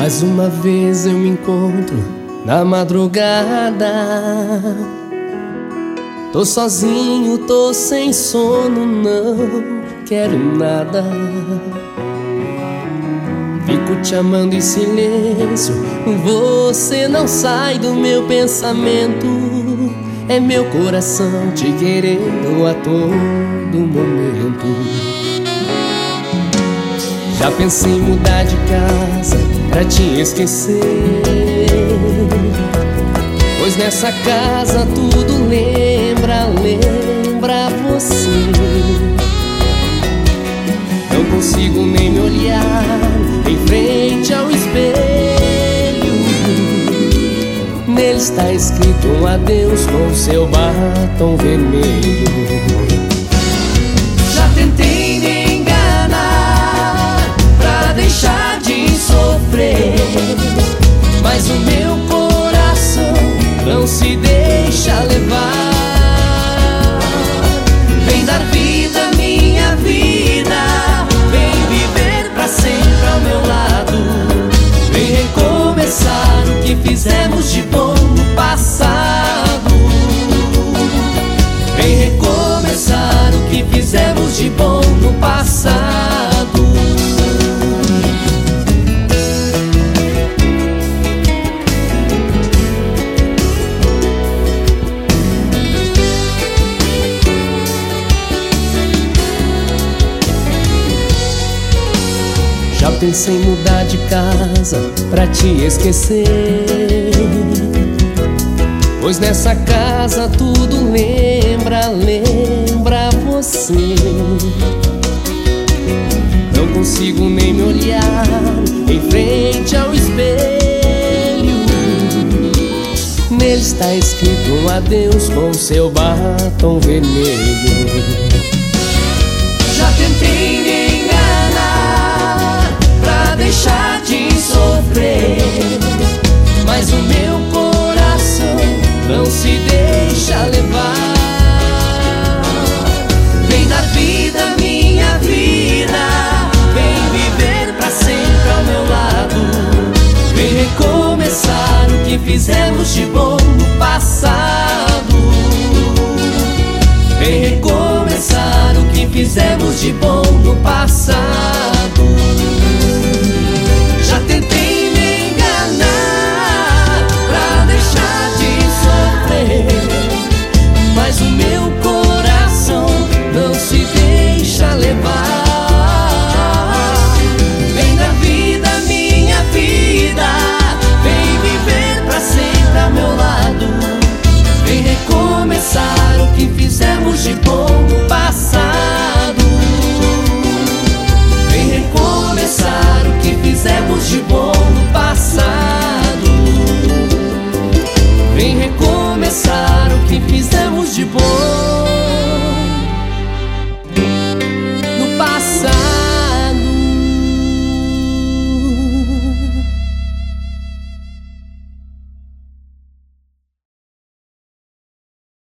Mais uma vez eu me encontro na madrugada. Tô sozinho, tô sem sono, não quero nada. Fico te amando em silêncio, você não sai do meu pensamento. É meu coração te querendo a todo momento. Já pensei em mudar de casa pra te esquecer. Pois nessa casa tudo lembra, lembra você. Não consigo nem me olhar em frente ao espelho. Nele está escrito um adeus com seu batom vermelho. Se deixa levar. Vem dar vida Já pensei em mudar de casa pra te esquecer. Pois nessa casa tudo lembra, lembra você. Não consigo nem me olhar em frente ao espelho. Nele está escrito um adeus com seu batom vermelho. pensar o que fizemos de bom no passado. Em recomeçar o que fizemos de bom no passado.